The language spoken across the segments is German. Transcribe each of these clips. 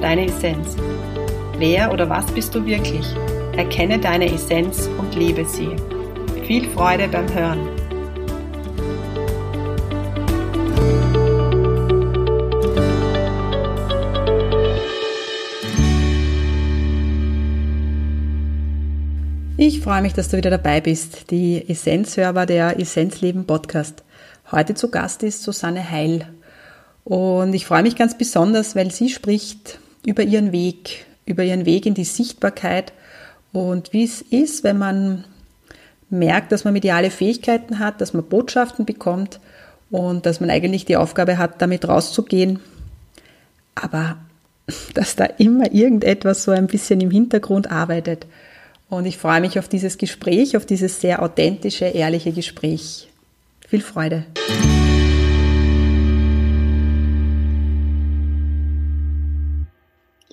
deine Essenz. Wer oder was bist du wirklich? Erkenne deine Essenz und lebe sie. Viel Freude beim Hören. Ich freue mich, dass du wieder dabei bist. Die Essenzhörer der Essenzleben Podcast. Heute zu Gast ist Susanne Heil. Und ich freue mich ganz besonders, weil sie spricht über ihren Weg, über ihren Weg in die Sichtbarkeit und wie es ist, wenn man merkt, dass man mediale Fähigkeiten hat, dass man Botschaften bekommt und dass man eigentlich die Aufgabe hat, damit rauszugehen. Aber dass da immer irgendetwas so ein bisschen im Hintergrund arbeitet. Und ich freue mich auf dieses Gespräch, auf dieses sehr authentische, ehrliche Gespräch. Viel Freude.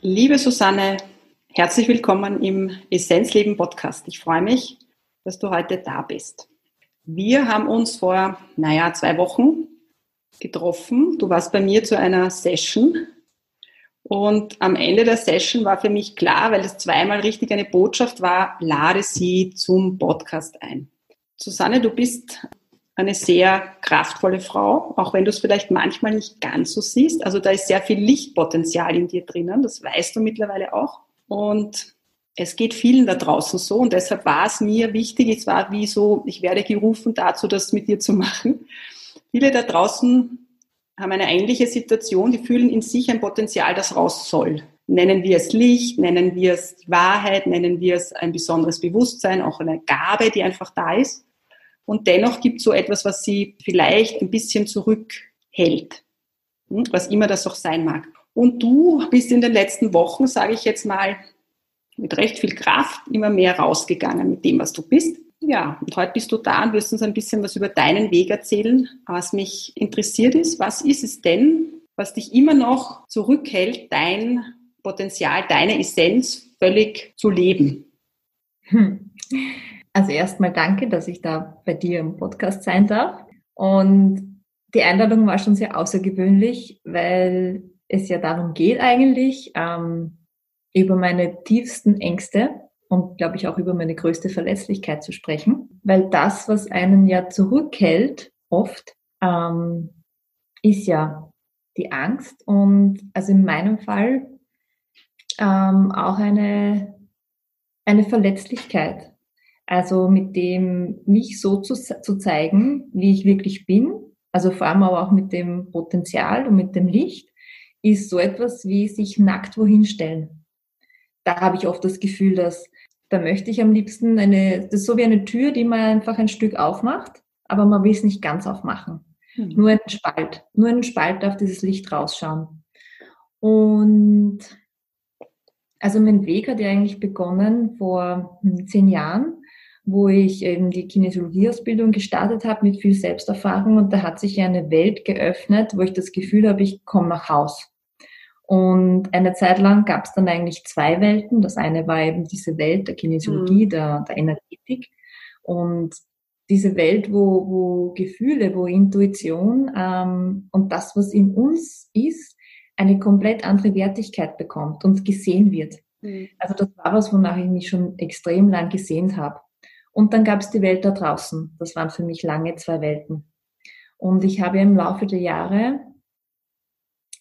Liebe Susanne, herzlich willkommen im Essenzleben Podcast. Ich freue mich, dass du heute da bist. Wir haben uns vor, naja, zwei Wochen getroffen. Du warst bei mir zu einer Session und am Ende der Session war für mich klar, weil das zweimal richtig eine Botschaft war, lade sie zum Podcast ein. Susanne, du bist eine sehr kraftvolle Frau, auch wenn du es vielleicht manchmal nicht ganz so siehst. Also da ist sehr viel Lichtpotenzial in dir drinnen, das weißt du mittlerweile auch. Und es geht vielen da draußen so und deshalb war es mir wichtig, es war wie so, ich werde gerufen dazu, das mit dir zu machen. Viele da draußen haben eine ähnliche Situation, die fühlen in sich ein Potenzial, das raus soll. Nennen wir es Licht, nennen wir es Wahrheit, nennen wir es ein besonderes Bewusstsein, auch eine Gabe, die einfach da ist. Und dennoch gibt es so etwas, was sie vielleicht ein bisschen zurückhält, hm, was immer das auch sein mag. Und du bist in den letzten Wochen, sage ich jetzt mal, mit recht viel Kraft immer mehr rausgegangen mit dem, was du bist. Ja, und heute bist du da und wirst uns ein bisschen was über deinen Weg erzählen. Was mich interessiert ist, was ist es denn, was dich immer noch zurückhält, dein Potenzial, deine Essenz völlig zu leben? Hm. Also erstmal danke, dass ich da bei dir im Podcast sein darf. Und die Einladung war schon sehr außergewöhnlich, weil es ja darum geht eigentlich, ähm, über meine tiefsten Ängste und glaube ich auch über meine größte Verletzlichkeit zu sprechen, weil das, was einen ja zurückhält, oft, ähm, ist ja die Angst und also in meinem Fall ähm, auch eine, eine Verletzlichkeit. Also mit dem, mich so zu, zu zeigen, wie ich wirklich bin, also vor allem aber auch mit dem Potenzial und mit dem Licht, ist so etwas wie sich nackt wohin stellen da habe ich oft das Gefühl, dass da möchte ich am liebsten eine, das ist so wie eine Tür, die man einfach ein Stück aufmacht, aber man will es nicht ganz aufmachen. Mhm. Nur einen Spalt, nur einen Spalt auf dieses Licht rausschauen. Und also mein Weg hat ja eigentlich begonnen vor hm, zehn Jahren, wo ich eben die Kinesiologieausbildung gestartet habe mit viel Selbsterfahrung und da hat sich ja eine Welt geöffnet, wo ich das Gefühl habe, ich komme nach Haus. Und eine Zeit lang gab es dann eigentlich zwei Welten. Das eine war eben diese Welt der Kinesiologie, mhm. der, der Energetik. Und diese Welt, wo, wo Gefühle, wo Intuition ähm, und das, was in uns ist, eine komplett andere Wertigkeit bekommt und gesehen wird. Mhm. Also das war was, wonach ich mich schon extrem lang gesehnt habe. Und dann gab es die Welt da draußen. Das waren für mich lange zwei Welten. Und ich habe im Laufe der Jahre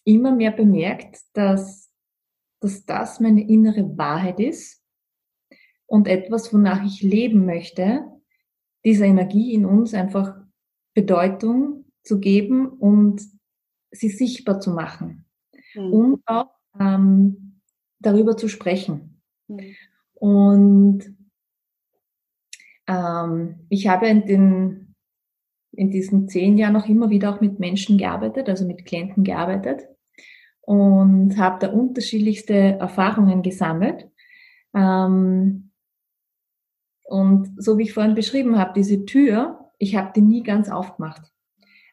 immer mehr bemerkt, dass, dass das meine innere Wahrheit ist und etwas, wonach ich leben möchte, dieser Energie in uns einfach Bedeutung zu geben und sie sichtbar zu machen mhm. und auch ähm, darüber zu sprechen. Mhm. Und ähm, ich habe in den in diesen zehn Jahren auch immer wieder auch mit Menschen gearbeitet, also mit Klienten gearbeitet. und habe da unterschiedlichste Erfahrungen gesammelt. Ähm, und so wie ich vorhin beschrieben habe, diese Tür, ich habe die nie ganz aufgemacht.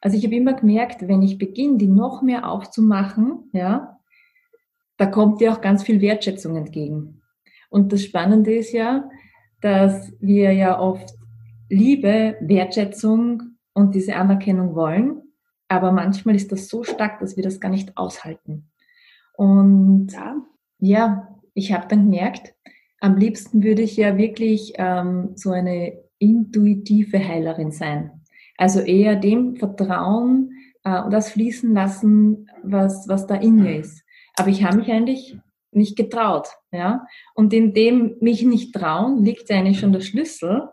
Also ich habe immer gemerkt, wenn ich beginne, die noch mehr aufzumachen, ja, da kommt dir auch ganz viel Wertschätzung entgegen. Und das Spannende ist ja, dass wir ja oft Liebe, Wertschätzung und diese Anerkennung wollen, aber manchmal ist das so stark, dass wir das gar nicht aushalten. Und ja, ja ich habe dann gemerkt, am liebsten würde ich ja wirklich ähm, so eine intuitive Heilerin sein. Also eher dem Vertrauen äh, und das fließen lassen, was, was da in mir ist. Aber ich habe mich eigentlich nicht getraut. Ja? Und in dem mich nicht trauen, liegt eigentlich schon der Schlüssel.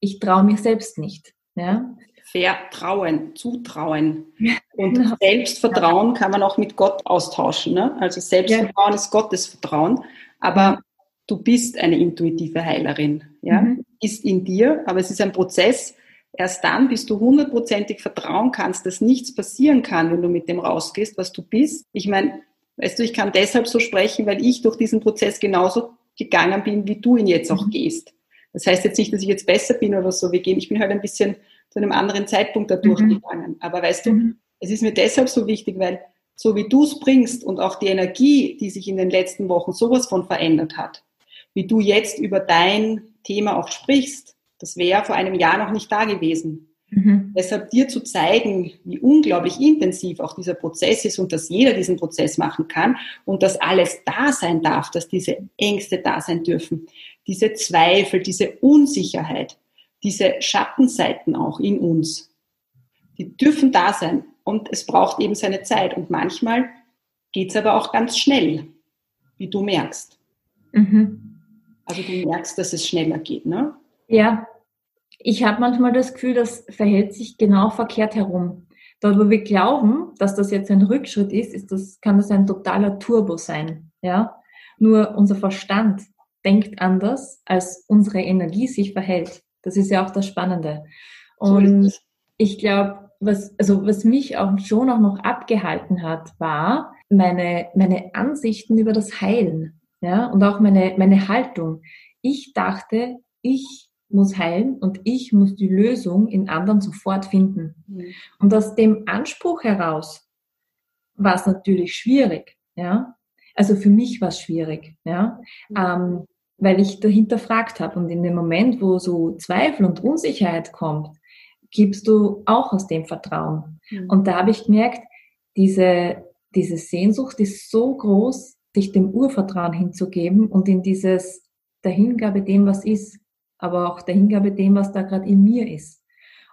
Ich traue mir selbst nicht. Ja? Vertrauen, zutrauen. Und genau. Selbstvertrauen kann man auch mit Gott austauschen. Ne? Also Selbstvertrauen ja. ist Gottes Vertrauen. Aber du bist eine intuitive Heilerin. Ja? Mhm. Ist in dir, aber es ist ein Prozess. Erst dann, bis du hundertprozentig vertrauen kannst, dass nichts passieren kann, wenn du mit dem rausgehst, was du bist. Ich meine, weißt du, ich kann deshalb so sprechen, weil ich durch diesen Prozess genauso gegangen bin, wie du ihn jetzt auch mhm. gehst. Das heißt jetzt nicht, dass ich jetzt besser bin oder so. Wir gehen, ich bin halt ein bisschen zu einem anderen Zeitpunkt da mhm. durchgegangen. Aber weißt du, mhm. es ist mir deshalb so wichtig, weil so wie du es bringst und auch die Energie, die sich in den letzten Wochen sowas von verändert hat, wie du jetzt über dein Thema auch sprichst, das wäre vor einem Jahr noch nicht da gewesen. Mhm. Deshalb dir zu zeigen, wie unglaublich intensiv auch dieser Prozess ist und dass jeder diesen Prozess machen kann und dass alles da sein darf, dass diese Ängste da sein dürfen, diese Zweifel, diese Unsicherheit, diese Schattenseiten auch in uns, die dürfen da sein und es braucht eben seine Zeit und manchmal geht es aber auch ganz schnell, wie du merkst. Mhm. Also du merkst, dass es schneller geht, ne? Ja, ich habe manchmal das Gefühl, das verhält sich genau verkehrt herum. Dort, wo wir glauben, dass das jetzt ein Rückschritt ist, ist das, kann das ein totaler Turbo sein. Ja? Nur unser Verstand denkt anders, als unsere Energie sich verhält. Das ist ja auch das Spannende. Und ich glaube, was, also was mich auch schon auch noch abgehalten hat, war meine, meine Ansichten über das Heilen. Ja, und auch meine, meine Haltung. Ich dachte, ich muss heilen und ich muss die Lösung in anderen sofort finden. Mhm. Und aus dem Anspruch heraus war es natürlich schwierig, ja. Also für mich war es schwierig, ja, mhm. ähm, weil ich dahinter fragt habe. Und in dem Moment, wo so Zweifel und Unsicherheit kommt, gibst du auch aus dem Vertrauen. Mhm. Und da habe ich gemerkt, diese, diese Sehnsucht ist so groß, sich dem Urvertrauen hinzugeben und in dieses der Hingabe dem, was ist aber auch der Hingabe dem, was da gerade in mir ist.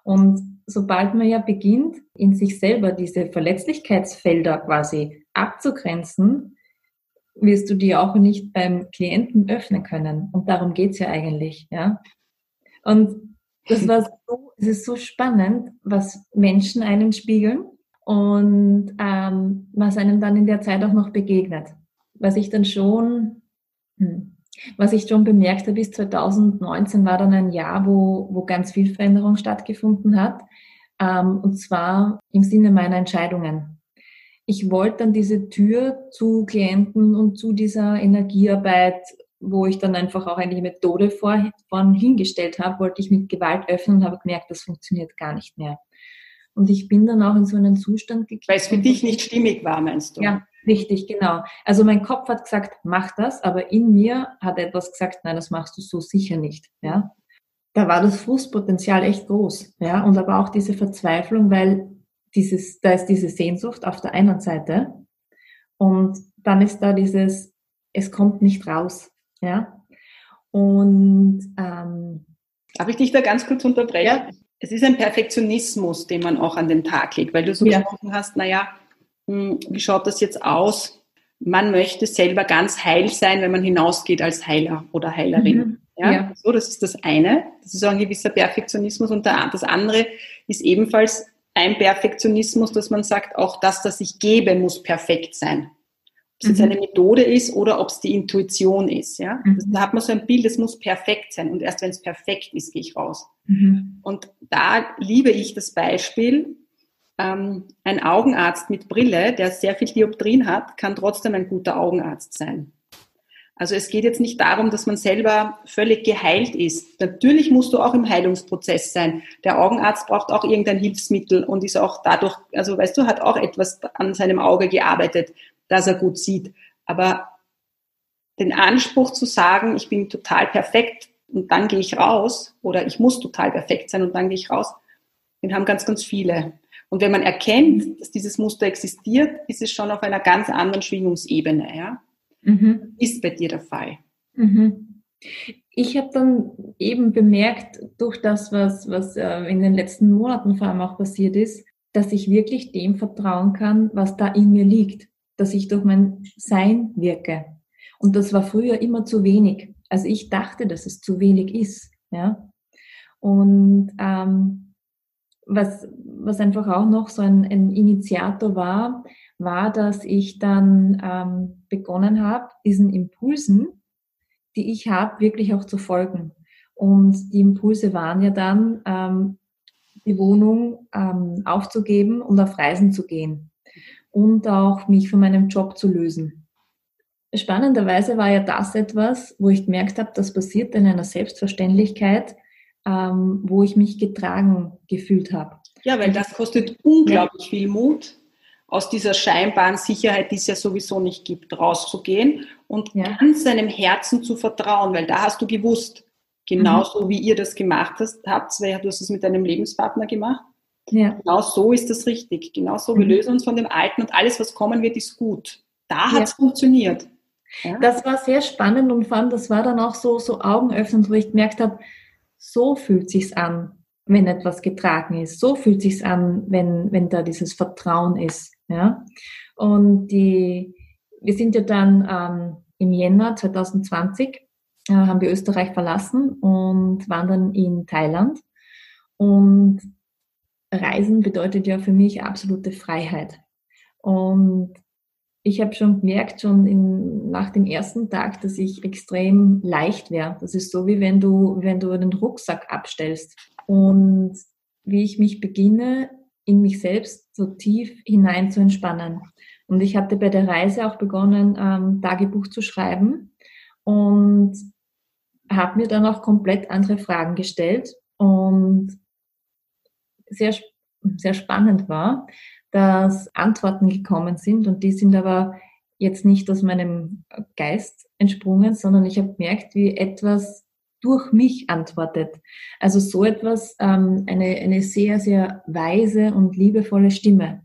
Und sobald man ja beginnt, in sich selber diese Verletzlichkeitsfelder quasi abzugrenzen, wirst du die auch nicht beim Klienten öffnen können. Und darum geht's ja eigentlich, ja. Und das war so, es ist so spannend, was Menschen einen spiegeln und ähm, was einem dann in der Zeit auch noch begegnet. Was ich dann schon, hm, was ich schon bemerkt habe, ist 2019 war dann ein Jahr, wo, wo ganz viel Veränderung stattgefunden hat. Ähm, und zwar im Sinne meiner Entscheidungen. Ich wollte dann diese Tür zu Klienten und zu dieser Energiearbeit, wo ich dann einfach auch eine Methode vor, vorhin hingestellt habe, wollte ich mit Gewalt öffnen und habe gemerkt, das funktioniert gar nicht mehr. Und ich bin dann auch in so einen Zustand gekommen. Weil es für dich nicht stimmig war, meinst du? Ja, richtig, genau. Also mein Kopf hat gesagt, mach das, aber in mir hat etwas gesagt, nein, das machst du so sicher nicht. Ja, da war das Frustpotenzial echt groß. Ja, und aber auch diese Verzweiflung, weil dieses, da ist diese Sehnsucht auf der einen Seite und dann ist da dieses, es kommt nicht raus. Ja, und ähm, Darf ich dich da ganz kurz unterbrechen? Ja es ist ein Perfektionismus, den man auch an den Tag legt, weil du so ja. gesprochen hast, naja, wie schaut das jetzt aus? Man möchte selber ganz heil sein, wenn man hinausgeht als Heiler oder Heilerin. Mhm. Ja, ja, so, das ist das eine. Das ist auch ein gewisser Perfektionismus. Und das andere ist ebenfalls ein Perfektionismus, dass man sagt, auch das, das ich gebe, muss perfekt sein. Ob es jetzt mhm. eine Methode ist oder ob es die Intuition ist. Ja? Mhm. Da hat man so ein Bild, es muss perfekt sein. Und erst wenn es perfekt ist, gehe ich raus. Mhm. Und da liebe ich das Beispiel, ähm, ein Augenarzt mit Brille, der sehr viel Dioptrien hat, kann trotzdem ein guter Augenarzt sein. Also es geht jetzt nicht darum, dass man selber völlig geheilt ist. Natürlich musst du auch im Heilungsprozess sein. Der Augenarzt braucht auch irgendein Hilfsmittel und ist auch dadurch, also weißt du, hat auch etwas an seinem Auge gearbeitet, dass er gut sieht. Aber den Anspruch zu sagen, ich bin total perfekt und dann gehe ich raus oder ich muss total perfekt sein und dann gehe ich raus, den haben ganz, ganz viele. Und wenn man erkennt, dass dieses Muster existiert, ist es schon auf einer ganz anderen Schwingungsebene. Ja? Mhm. Ist bei dir der Fall. Mhm. Ich habe dann eben bemerkt, durch das, was, was äh, in den letzten Monaten vor allem auch passiert ist, dass ich wirklich dem vertrauen kann, was da in mir liegt, dass ich durch mein Sein wirke. Und das war früher immer zu wenig. Also ich dachte, dass es zu wenig ist. Ja? Und ähm, was, was einfach auch noch so ein, ein Initiator war, war, dass ich dann ähm, begonnen habe, diesen Impulsen, die ich habe, wirklich auch zu folgen. Und die Impulse waren ja dann, ähm, die Wohnung ähm, aufzugeben und auf Reisen zu gehen und auch mich von meinem Job zu lösen. Spannenderweise war ja das etwas, wo ich gemerkt habe, das passiert in einer Selbstverständlichkeit, ähm, wo ich mich getragen gefühlt habe. Ja, weil das kostet unglaublich ja. viel Mut, aus dieser scheinbaren Sicherheit, die es ja sowieso nicht gibt, rauszugehen und ja. ganz seinem Herzen zu vertrauen, weil da hast du gewusst, genauso mhm. wie ihr das gemacht hast, habt, weil du hast es mit deinem Lebenspartner gemacht. Ja. Genau so ist das richtig. Genau so, wir mhm. lösen uns von dem Alten und alles, was kommen wird, ist gut. Da hat es ja. funktioniert. Ja. Das war sehr spannend und fand, das war dann auch so, so augenöffnend, wo ich gemerkt habe, so fühlt sich's an, wenn etwas getragen ist. So fühlt sich's an, wenn, wenn da dieses Vertrauen ist. Ja? Und die, wir sind ja dann ähm, im Jänner 2020 äh, haben wir Österreich verlassen und waren dann in Thailand. Und Reisen bedeutet ja für mich absolute Freiheit. Und ich habe schon gemerkt, schon in, nach dem ersten Tag, dass ich extrem leicht wäre. Das ist so, wie wenn du, wenn du den Rucksack abstellst. Und wie ich mich beginne, in mich selbst so tief hinein zu entspannen. Und ich hatte bei der Reise auch begonnen, ähm, Tagebuch zu schreiben und habe mir dann auch komplett andere Fragen gestellt und sehr, sehr spannend war, dass Antworten gekommen sind und die sind aber jetzt nicht aus meinem Geist entsprungen, sondern ich habe gemerkt, wie etwas durch mich antwortet. Also so etwas, ähm, eine, eine sehr, sehr weise und liebevolle Stimme.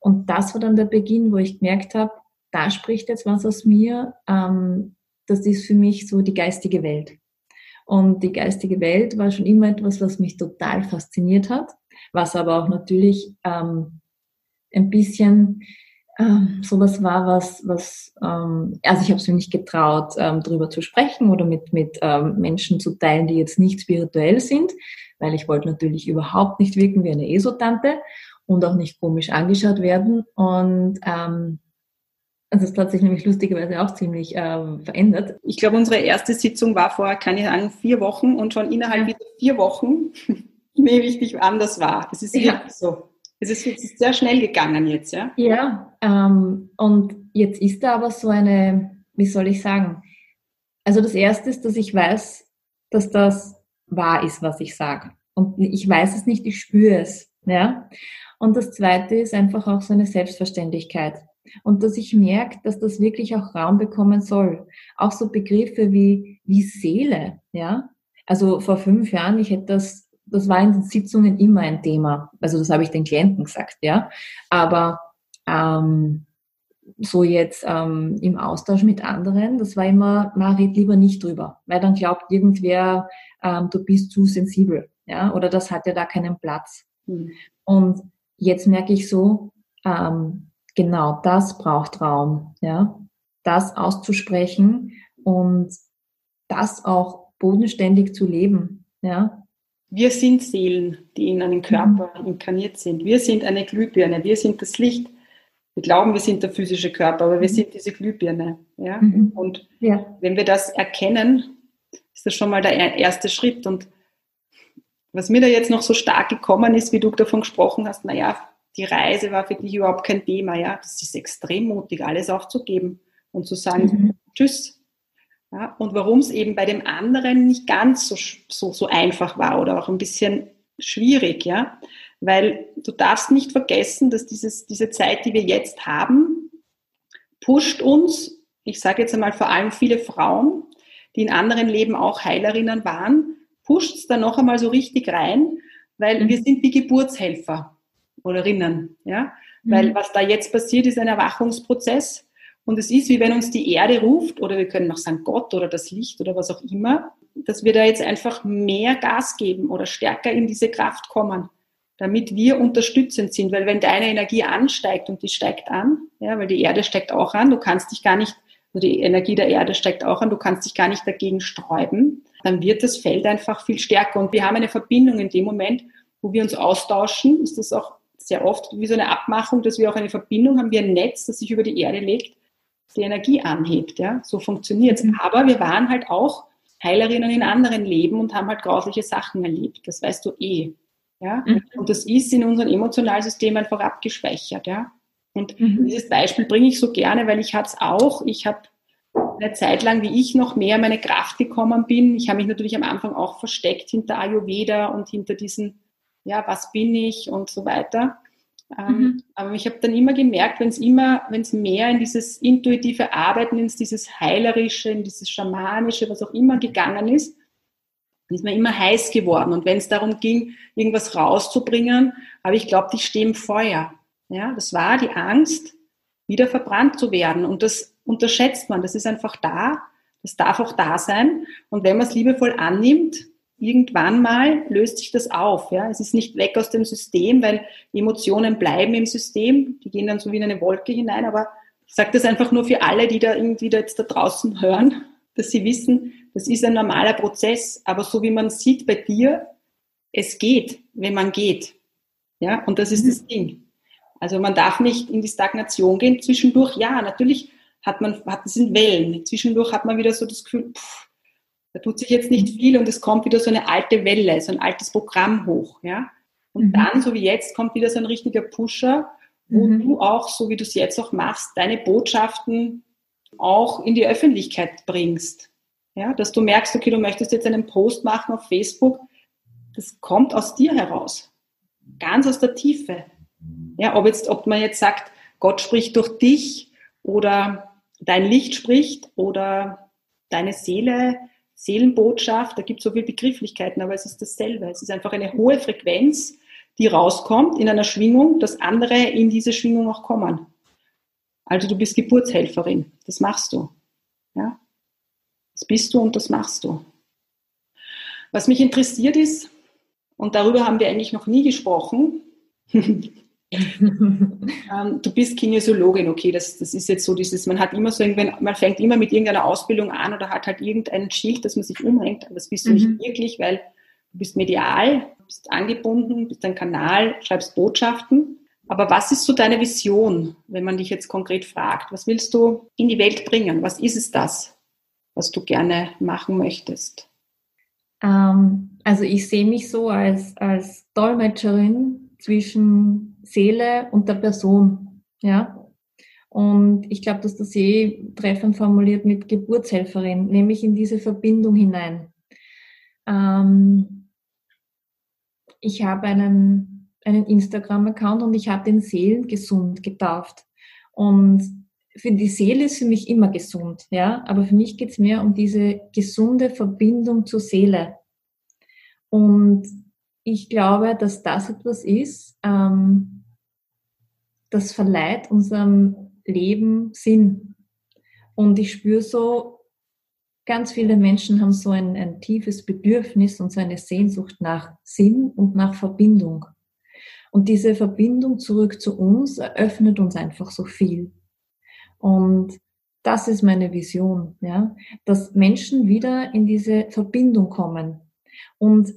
Und das war dann der Beginn, wo ich gemerkt habe, da spricht jetzt was aus mir, ähm, das ist für mich so die geistige Welt. Und die geistige Welt war schon immer etwas, was mich total fasziniert hat, was aber auch natürlich ähm, ein bisschen ähm, sowas war, was, was ähm, also ich habe es mir nicht getraut, ähm, darüber zu sprechen oder mit, mit ähm, Menschen zu teilen, die jetzt nicht spirituell sind, weil ich wollte natürlich überhaupt nicht wirken wie eine Esotante und auch nicht komisch angeschaut werden. Und ähm, also das hat sich nämlich lustigerweise auch ziemlich ähm, verändert. Ich glaube, unsere erste Sitzung war vor, kann ich sagen, vier Wochen und schon innerhalb dieser vier Wochen mir wichtig anders war. Es ist ja. so. Es ist, es ist sehr schnell gegangen jetzt, ja? Ja, ähm, und jetzt ist da aber so eine, wie soll ich sagen? Also das Erste ist, dass ich weiß, dass das wahr ist, was ich sage. Und ich weiß es nicht, ich spüre es. Ja? Und das Zweite ist einfach auch so eine Selbstverständlichkeit. Und dass ich merke, dass das wirklich auch Raum bekommen soll. Auch so Begriffe wie, wie Seele. Ja? Also vor fünf Jahren, ich hätte das das war in den Sitzungen immer ein Thema. Also das habe ich den Klienten gesagt, ja. Aber ähm, so jetzt ähm, im Austausch mit anderen, das war immer, man red lieber nicht drüber, weil dann glaubt irgendwer, ähm, du bist zu sensibel, ja, oder das hat ja da keinen Platz. Mhm. Und jetzt merke ich so, ähm, genau das braucht Raum, ja, das auszusprechen und das auch bodenständig zu leben, ja, wir sind Seelen, die in einen Körper mhm. inkarniert sind. Wir sind eine Glühbirne, wir sind das Licht. Wir glauben, wir sind der physische Körper, aber wir mhm. sind diese Glühbirne. Ja? Mhm. Und ja. wenn wir das erkennen, ist das schon mal der erste Schritt. Und was mir da jetzt noch so stark gekommen ist, wie du davon gesprochen hast, naja, die Reise war für dich überhaupt kein Thema, ja. Das ist extrem mutig, alles aufzugeben und zu sagen, mhm. tschüss. Ja, und warum es eben bei dem anderen nicht ganz so, so, so einfach war oder auch ein bisschen schwierig, ja. Weil du darfst nicht vergessen, dass dieses, diese Zeit, die wir jetzt haben, pusht uns, ich sage jetzt einmal vor allem viele Frauen, die in anderen Leben auch Heilerinnen waren, pusht es da noch einmal so richtig rein, weil mhm. wir sind die Geburtshelfer oder Rinnen. Ja? Mhm. Weil was da jetzt passiert, ist ein Erwachungsprozess. Und es ist, wie wenn uns die Erde ruft, oder wir können auch sagen Gott oder das Licht oder was auch immer, dass wir da jetzt einfach mehr Gas geben oder stärker in diese Kraft kommen, damit wir unterstützend sind. Weil wenn deine Energie ansteigt und die steigt an, ja, weil die Erde steigt auch an, du kannst dich gar nicht, also die Energie der Erde steigt auch an, du kannst dich gar nicht dagegen sträuben, dann wird das Feld einfach viel stärker. Und wir haben eine Verbindung in dem Moment, wo wir uns austauschen, ist das auch sehr oft wie so eine Abmachung, dass wir auch eine Verbindung haben, wie ein Netz, das sich über die Erde legt, die Energie anhebt. Ja? So funktioniert es. Mhm. Aber wir waren halt auch Heilerinnen in anderen Leben und haben halt grausliche Sachen erlebt. Das weißt du eh. Ja? Mhm. Und das ist in unserem Emotionalsystem einfach abgespeichert. Ja? Und mhm. dieses Beispiel bringe ich so gerne, weil ich hatte es auch. Ich habe eine Zeit lang, wie ich noch mehr meine Kraft gekommen bin. Ich habe mich natürlich am Anfang auch versteckt hinter Ayurveda und hinter diesen, ja, was bin ich und so weiter. Ähm, mhm. Aber ich habe dann immer gemerkt, wenn es immer, wenn es mehr in dieses intuitive Arbeiten, in dieses Heilerische, in dieses Schamanische, was auch immer gegangen ist, ist man immer heiß geworden. Und wenn es darum ging, irgendwas rauszubringen, habe ich glaubt, ich stehe im Feuer. Ja, das war die Angst, wieder verbrannt zu werden. Und das unterschätzt man. Das ist einfach da. Das darf auch da sein. Und wenn man es liebevoll annimmt, irgendwann mal löst sich das auf. Ja? Es ist nicht weg aus dem System, weil Emotionen bleiben im System. Die gehen dann so wie in eine Wolke hinein. Aber ich sage das einfach nur für alle, die da irgendwie da jetzt da draußen hören, dass sie wissen, das ist ein normaler Prozess. Aber so wie man sieht bei dir, es geht, wenn man geht. Ja, und das ist mhm. das Ding. Also man darf nicht in die Stagnation gehen. Zwischendurch, ja, natürlich hat man, hat, das sind Wellen. Zwischendurch hat man wieder so das Gefühl, pff, da tut sich jetzt nicht viel und es kommt wieder so eine alte Welle, so ein altes Programm hoch, ja. Und mhm. dann, so wie jetzt, kommt wieder so ein richtiger Pusher, wo mhm. du auch, so wie du es jetzt auch machst, deine Botschaften auch in die Öffentlichkeit bringst. Ja, dass du merkst, okay, du möchtest jetzt einen Post machen auf Facebook, das kommt aus dir heraus. Ganz aus der Tiefe. Ja, ob jetzt, ob man jetzt sagt, Gott spricht durch dich oder dein Licht spricht oder deine Seele, Seelenbotschaft, da gibt es so viele Begrifflichkeiten, aber es ist dasselbe. Es ist einfach eine hohe Frequenz, die rauskommt in einer Schwingung, dass andere in diese Schwingung auch kommen. Also du bist Geburtshelferin, das machst du. Ja? Das bist du und das machst du. Was mich interessiert ist, und darüber haben wir eigentlich noch nie gesprochen, ähm, du bist Kinesiologin, okay, das, das ist jetzt so dieses, man hat immer so, man fängt immer mit irgendeiner Ausbildung an oder hat halt irgendein Schild, das man sich umhängt, aber das bist du mhm. nicht wirklich, weil du bist medial, bist angebunden, bist ein Kanal, schreibst Botschaften. Aber was ist so deine Vision, wenn man dich jetzt konkret fragt? Was willst du in die Welt bringen? Was ist es das, was du gerne machen möchtest? Ähm, also ich sehe mich so als, als Dolmetscherin zwischen Seele und der Person. Ja. Und ich glaube, dass das eh treffend formuliert mit Geburtshelferin, nämlich in diese Verbindung hinein. Ähm, ich habe einen, einen Instagram-Account und ich habe den Seelengesund getauft. Und für die Seele ist für mich immer gesund, ja, aber für mich geht es mehr um diese gesunde Verbindung zur Seele. Und ich glaube, dass das etwas ist, ähm, das verleiht unserem Leben Sinn. Und ich spüre so, ganz viele Menschen haben so ein, ein tiefes Bedürfnis und so eine Sehnsucht nach Sinn und nach Verbindung. Und diese Verbindung zurück zu uns eröffnet uns einfach so viel. Und das ist meine Vision, ja, dass Menschen wieder in diese Verbindung kommen. Und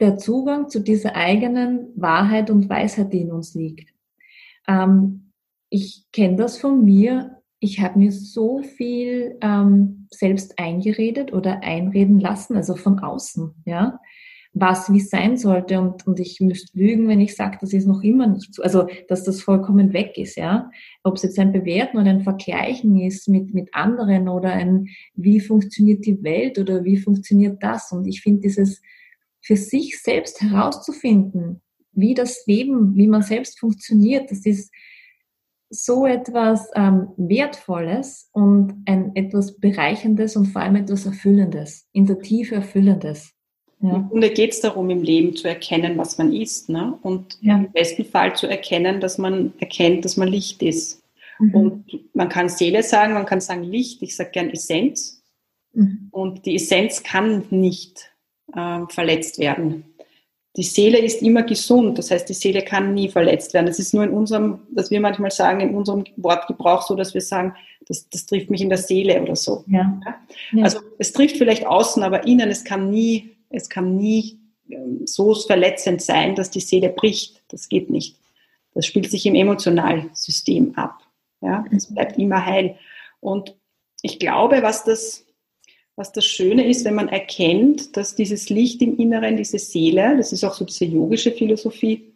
der Zugang zu dieser eigenen Wahrheit und Weisheit, die in uns liegt. Ähm, ich kenne das von mir. Ich habe mir so viel ähm, selbst eingeredet oder einreden lassen, also von außen, ja. was wie sein sollte und, und ich müsste lügen, wenn ich sage, das ist noch immer nicht so, also dass das vollkommen weg ist, ja. Ob es jetzt ein Bewerten oder ein Vergleichen ist mit, mit anderen oder ein, wie funktioniert die Welt oder wie funktioniert das und ich finde dieses für sich selbst herauszufinden, wie das Leben, wie man selbst funktioniert, das ist so etwas ähm, Wertvolles und ein etwas Bereicherndes und vor allem etwas Erfüllendes, in der Tiefe Erfüllendes. Ja. Im Grunde geht es darum, im Leben zu erkennen, was man ist. Ne? Und ja. im besten Fall zu erkennen, dass man erkennt, dass man Licht ist. Mhm. Und man kann Seele sagen, man kann sagen Licht, ich sage gern Essenz. Mhm. Und die Essenz kann nicht äh, verletzt werden. Die Seele ist immer gesund, das heißt, die Seele kann nie verletzt werden. Das ist nur in unserem, dass wir manchmal sagen, in unserem Wortgebrauch so, dass wir sagen, das, das trifft mich in der Seele oder so. Ja. Ja? Also es trifft vielleicht außen, aber innen, es kann nie es kann nie ähm, so verletzend sein, dass die Seele bricht. Das geht nicht. Das spielt sich im Emotionalsystem ab. Ja, es bleibt immer heil. Und ich glaube, was das, was das Schöne ist, wenn man erkennt, dass dieses Licht im Inneren, diese Seele, das ist auch so diese yogische Philosophie,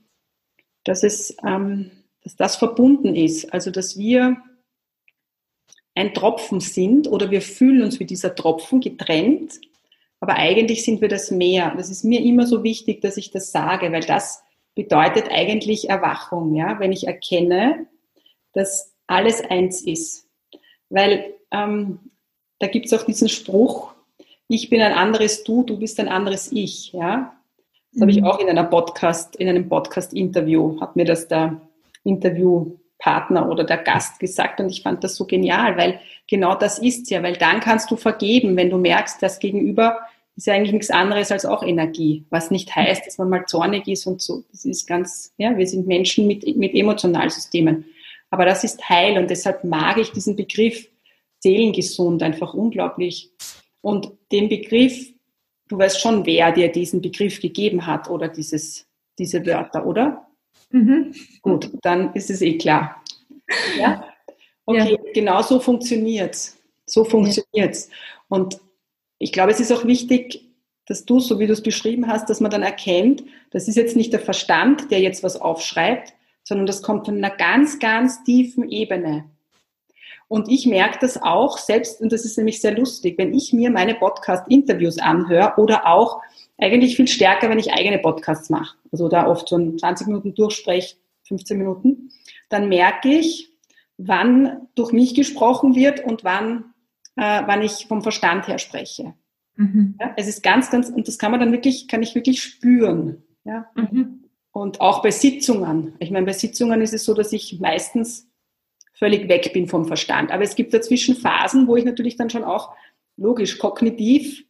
dass es, ähm, dass das verbunden ist. Also, dass wir ein Tropfen sind oder wir fühlen uns wie dieser Tropfen getrennt aber eigentlich sind wir das mehr. Das ist mir immer so wichtig, dass ich das sage, weil das bedeutet eigentlich Erwachung, ja, wenn ich erkenne, dass alles eins ist. Weil ähm, da gibt es auch diesen Spruch, ich bin ein anderes Du, du bist ein anderes Ich, ja. Das mhm. habe ich auch in einer Podcast, in einem Podcast-Interview, hat mir das der Interviewpartner oder der Gast gesagt und ich fand das so genial, weil genau das ist ja, weil dann kannst du vergeben, wenn du merkst, dass gegenüber ist ja eigentlich nichts anderes als auch Energie, was nicht heißt, dass man mal zornig ist und so. Das ist ganz, ja, wir sind Menschen mit, mit Emotionalsystemen. Aber das ist Heil und deshalb mag ich diesen Begriff Seelengesund einfach unglaublich. Und den Begriff, du weißt schon, wer dir diesen Begriff gegeben hat oder dieses, diese Wörter, oder? Mhm. Gut, dann ist es eh klar. Ja? Okay, ja. genau so funktioniert's. So funktioniert's. Und ich glaube, es ist auch wichtig, dass du, so wie du es beschrieben hast, dass man dann erkennt, das ist jetzt nicht der Verstand, der jetzt was aufschreibt, sondern das kommt von einer ganz, ganz tiefen Ebene. Und ich merke das auch selbst, und das ist nämlich sehr lustig, wenn ich mir meine Podcast-Interviews anhöre oder auch eigentlich viel stärker, wenn ich eigene Podcasts mache, also da oft so 20 Minuten durchspreche, 15 Minuten, dann merke ich, wann durch mich gesprochen wird und wann äh, wann ich vom Verstand her spreche. Mhm. Ja, es ist ganz, ganz, und das kann man dann wirklich, kann ich wirklich spüren. Ja? Mhm. Und auch bei Sitzungen. Ich meine, bei Sitzungen ist es so, dass ich meistens völlig weg bin vom Verstand. Aber es gibt dazwischen Phasen, wo ich natürlich dann schon auch logisch kognitiv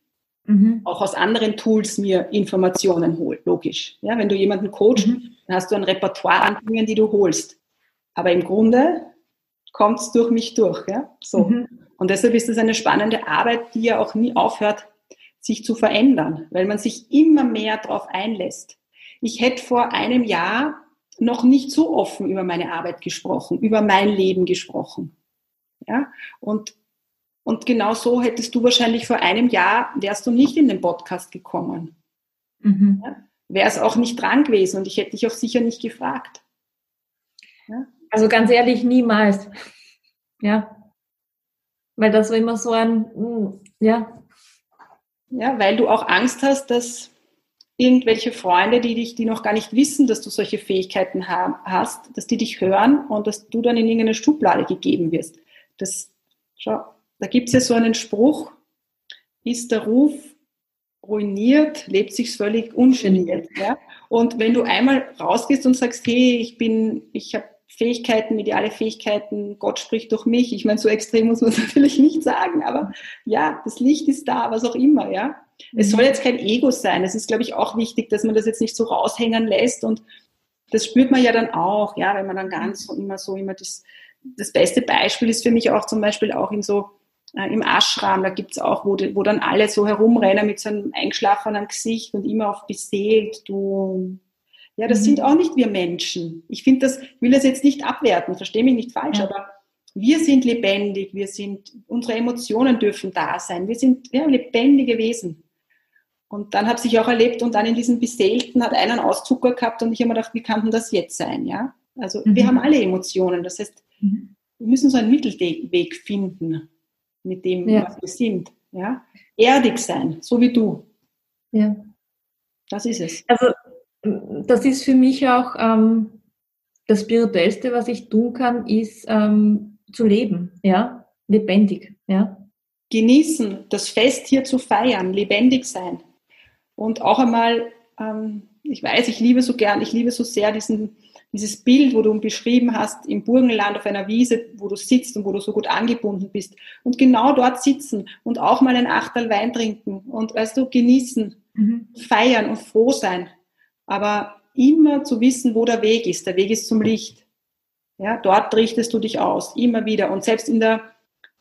mhm. auch aus anderen Tools mir Informationen hole. Logisch. Ja, wenn du jemanden coachst, mhm. dann hast du ein Repertoire an Dingen, die du holst. Aber im Grunde kommt es durch mich durch. Ja? So. Mhm. Und deshalb ist es eine spannende Arbeit, die ja auch nie aufhört, sich zu verändern, weil man sich immer mehr darauf einlässt. Ich hätte vor einem Jahr noch nicht so offen über meine Arbeit gesprochen, über mein Leben gesprochen. Ja? Und, und genau so hättest du wahrscheinlich vor einem Jahr, wärst du nicht in den Podcast gekommen. Mhm. Ja? Wäre es auch nicht dran gewesen und ich hätte dich auch sicher nicht gefragt. Ja? Also ganz ehrlich, niemals. Ja. Weil das war immer so ein, hm, ja. Ja, weil du auch Angst hast, dass irgendwelche Freunde, die dich, die noch gar nicht wissen, dass du solche Fähigkeiten hast, dass die dich hören und dass du dann in irgendeine Schublade gegeben wirst. Das, schau, da gibt es ja so einen Spruch, ist der Ruf ruiniert, lebt sich völlig ungeniert. Ja? Und wenn du einmal rausgehst und sagst, hey, ich bin, ich habe Fähigkeiten, mediale Fähigkeiten, Gott spricht durch mich. Ich meine, so extrem muss man es natürlich nicht sagen, aber ja, das Licht ist da, was auch immer, ja. Es soll jetzt kein Ego sein. Es ist, glaube ich, auch wichtig, dass man das jetzt nicht so raushängen lässt und das spürt man ja dann auch, ja, wenn man dann ganz so immer so immer das, das beste Beispiel ist für mich auch zum Beispiel auch in so äh, im Ashram, da gibt's auch, wo, wo dann alle so herumrennen mit so einem eingeschlafenen Gesicht und immer auf beseelt, du ja, das mhm. sind auch nicht wir Menschen. Ich finde das, will das jetzt nicht abwerten, verstehe mich nicht falsch, ja. aber wir sind lebendig, wir sind, unsere Emotionen dürfen da sein, wir sind ja, lebendige Wesen. Und dann habe ich auch erlebt und dann in diesem Beseelten hat einer einen Auszucker gehabt und ich habe mir gedacht, wie kann denn das jetzt sein? Ja? Also mhm. wir haben alle Emotionen. Das heißt, mhm. wir müssen so einen Mittelweg finden mit dem, ja. was wir sind. Ja? Erdig sein, so wie du. Ja. Das ist es. Also das ist für mich auch ähm, das Spirituellste, was ich tun kann, ist ähm, zu leben, ja, lebendig, ja. Genießen, das Fest hier zu feiern, lebendig sein. Und auch einmal, ähm, ich weiß, ich liebe so gern, ich liebe so sehr diesen, dieses Bild, wo du beschrieben hast, im Burgenland auf einer Wiese, wo du sitzt und wo du so gut angebunden bist. Und genau dort sitzen und auch mal ein Achtel Wein trinken und, weißt du, genießen, mhm. feiern und froh sein. Aber immer zu wissen, wo der Weg ist. Der Weg ist zum Licht. Ja, dort richtest du dich aus, immer wieder. Und selbst in der,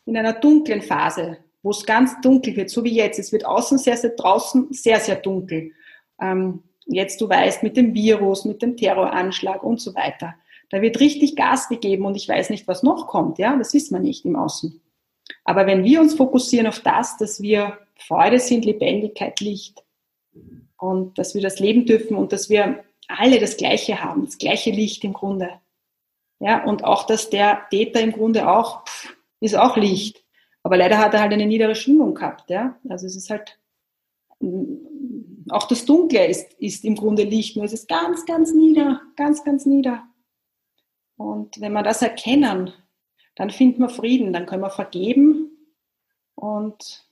in einer dunklen Phase, wo es ganz dunkel wird, so wie jetzt, es wird außen sehr, sehr, draußen sehr, sehr dunkel. Ähm, jetzt du weißt, mit dem Virus, mit dem Terroranschlag und so weiter. Da wird richtig Gas gegeben und ich weiß nicht, was noch kommt. Ja, das wissen wir nicht im Außen. Aber wenn wir uns fokussieren auf das, dass wir Freude sind, Lebendigkeit, Licht und dass wir das leben dürfen und dass wir alle das Gleiche haben, das gleiche Licht im Grunde. Ja, und auch, dass der Täter im Grunde auch, pff, ist auch Licht. Aber leider hat er halt eine niedere Schwingung gehabt, ja. Also es ist halt, auch das Dunkle ist, ist im Grunde Licht, nur es ist ganz, ganz nieder, ganz, ganz nieder. Und wenn wir das erkennen, dann finden wir Frieden, dann können wir vergeben und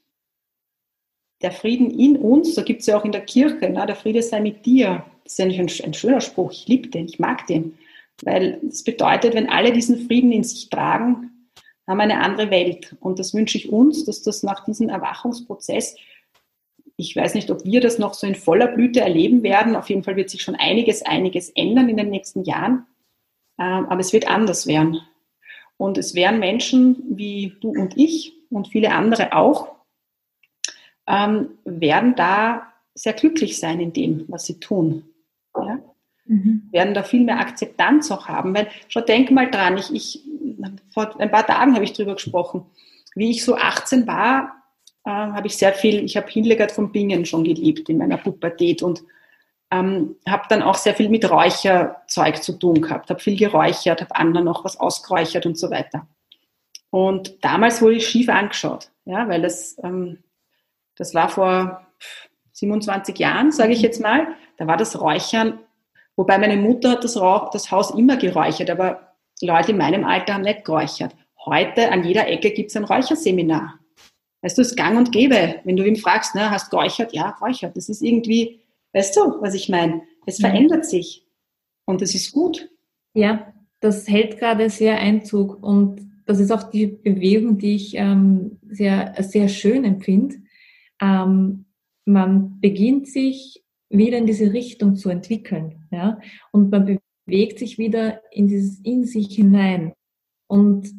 der Frieden in uns, da gibt es ja auch in der Kirche, na, der Friede sei mit dir. Das ist eigentlich ein, ein schöner Spruch, ich liebe den, ich mag den. Weil es bedeutet, wenn alle diesen Frieden in sich tragen, haben eine andere Welt. Und das wünsche ich uns, dass das nach diesem Erwachungsprozess, ich weiß nicht, ob wir das noch so in voller Blüte erleben werden. Auf jeden Fall wird sich schon einiges, einiges ändern in den nächsten Jahren. Ähm, aber es wird anders werden. Und es werden Menschen wie du und ich und viele andere auch, ähm, werden da sehr glücklich sein in dem, was sie tun. Mhm. Werden da viel mehr Akzeptanz auch haben. Weil, schau, denk mal dran, ich, ich, vor ein paar Tagen habe ich drüber gesprochen. Wie ich so 18 war, äh, habe ich sehr viel, ich habe Hildegard von Bingen schon geliebt in meiner Pubertät und ähm, habe dann auch sehr viel mit Räucherzeug zu tun gehabt, habe viel geräuchert, habe anderen noch was ausgeräuchert und so weiter. Und damals wurde ich schief angeschaut, ja, weil das ähm, das war vor 27 Jahren, sage ich jetzt mal. Da war das Räuchern, wobei meine Mutter hat das, Rauch, das Haus immer geräuchert, aber Leute in meinem Alter haben nicht geräuchert. Heute an jeder Ecke gibt es ein Räucherseminar. Weißt du, es ist gang und gäbe. Wenn du ihn fragst, ne, hast geräuchert? Ja, geräuchert. Das ist irgendwie, weißt du, was ich meine? Es verändert sich. Und das ist gut. Ja, das hält gerade sehr Einzug. Und das ist auch die Bewegung, die ich ähm, sehr, sehr schön empfinde ähm, man beginnt sich wieder in diese Richtung zu entwickeln, ja, und man bewegt sich wieder in dieses in sich hinein. Und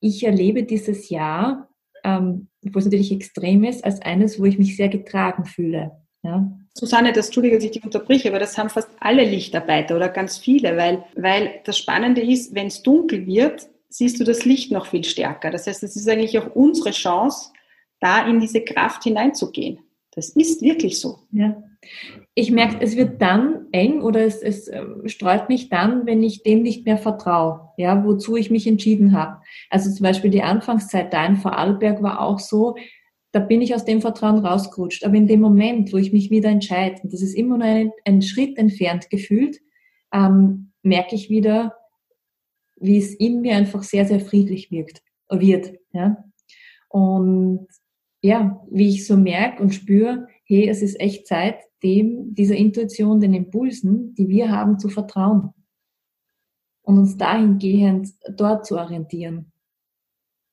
ich erlebe dieses Jahr, ähm, wo es natürlich extrem ist, als eines, wo ich mich sehr getragen fühle. Ja. Susanne, das Entschuldige, dass ich dich unterbreche, aber das haben fast alle Lichtarbeiter oder ganz viele, weil, weil das Spannende ist, wenn es dunkel wird, siehst du das Licht noch viel stärker. Das heißt, es ist eigentlich auch unsere Chance, da in diese Kraft hineinzugehen. Das ist wirklich so. Ja. Ich merke, es wird dann eng oder es, es ähm, streut mich dann, wenn ich dem nicht mehr vertraue, ja, wozu ich mich entschieden habe. Also zum Beispiel die Anfangszeit da in Vorarlberg war auch so, da bin ich aus dem Vertrauen rausgerutscht. Aber in dem Moment, wo ich mich wieder entscheide, und das ist immer nur ein, ein Schritt entfernt gefühlt, ähm, merke ich wieder, wie es in mir einfach sehr, sehr friedlich wirkt, wird. Ja? Und ja, wie ich so merke und spüre, hey, es ist echt Zeit, dem, dieser Intuition, den Impulsen, die wir haben, zu vertrauen. Und uns dahingehend dort zu orientieren.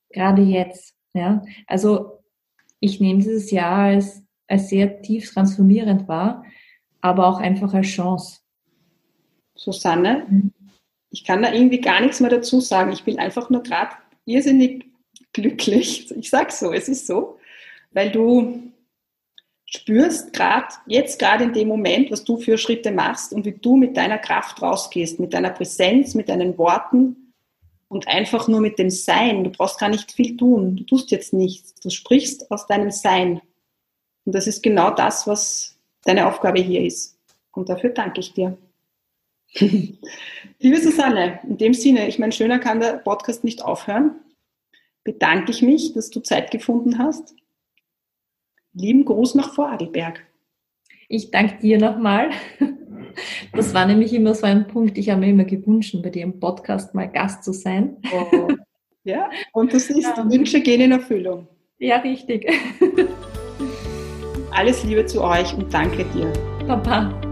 Gerade jetzt, ja. Also, ich nehme dieses Jahr als, als sehr tief transformierend wahr, aber auch einfach als Chance. Susanne, mhm. ich kann da irgendwie gar nichts mehr dazu sagen. Ich bin einfach nur gerade irrsinnig glücklich. Ich sag's so, es ist so weil du spürst gerade, jetzt gerade in dem Moment, was du für Schritte machst und wie du mit deiner Kraft rausgehst, mit deiner Präsenz, mit deinen Worten und einfach nur mit dem Sein. Du brauchst gar nicht viel tun. Du tust jetzt nichts. Du sprichst aus deinem Sein. Und das ist genau das, was deine Aufgabe hier ist. Und dafür danke ich dir. Liebe Susanne, in dem Sinne, ich meine, schöner kann der Podcast nicht aufhören. Bedanke ich mich, dass du Zeit gefunden hast. Lieben Gruß nach Vorarlberg. Ich danke dir nochmal. Das war nämlich immer so ein Punkt, ich habe mir immer gewünscht, bei dir im Podcast mal Gast zu sein. Oh. Ja, und das ist, ja. Wünsche gehen in Erfüllung. Ja, richtig. Alles Liebe zu euch und danke dir. Papa.